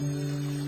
うん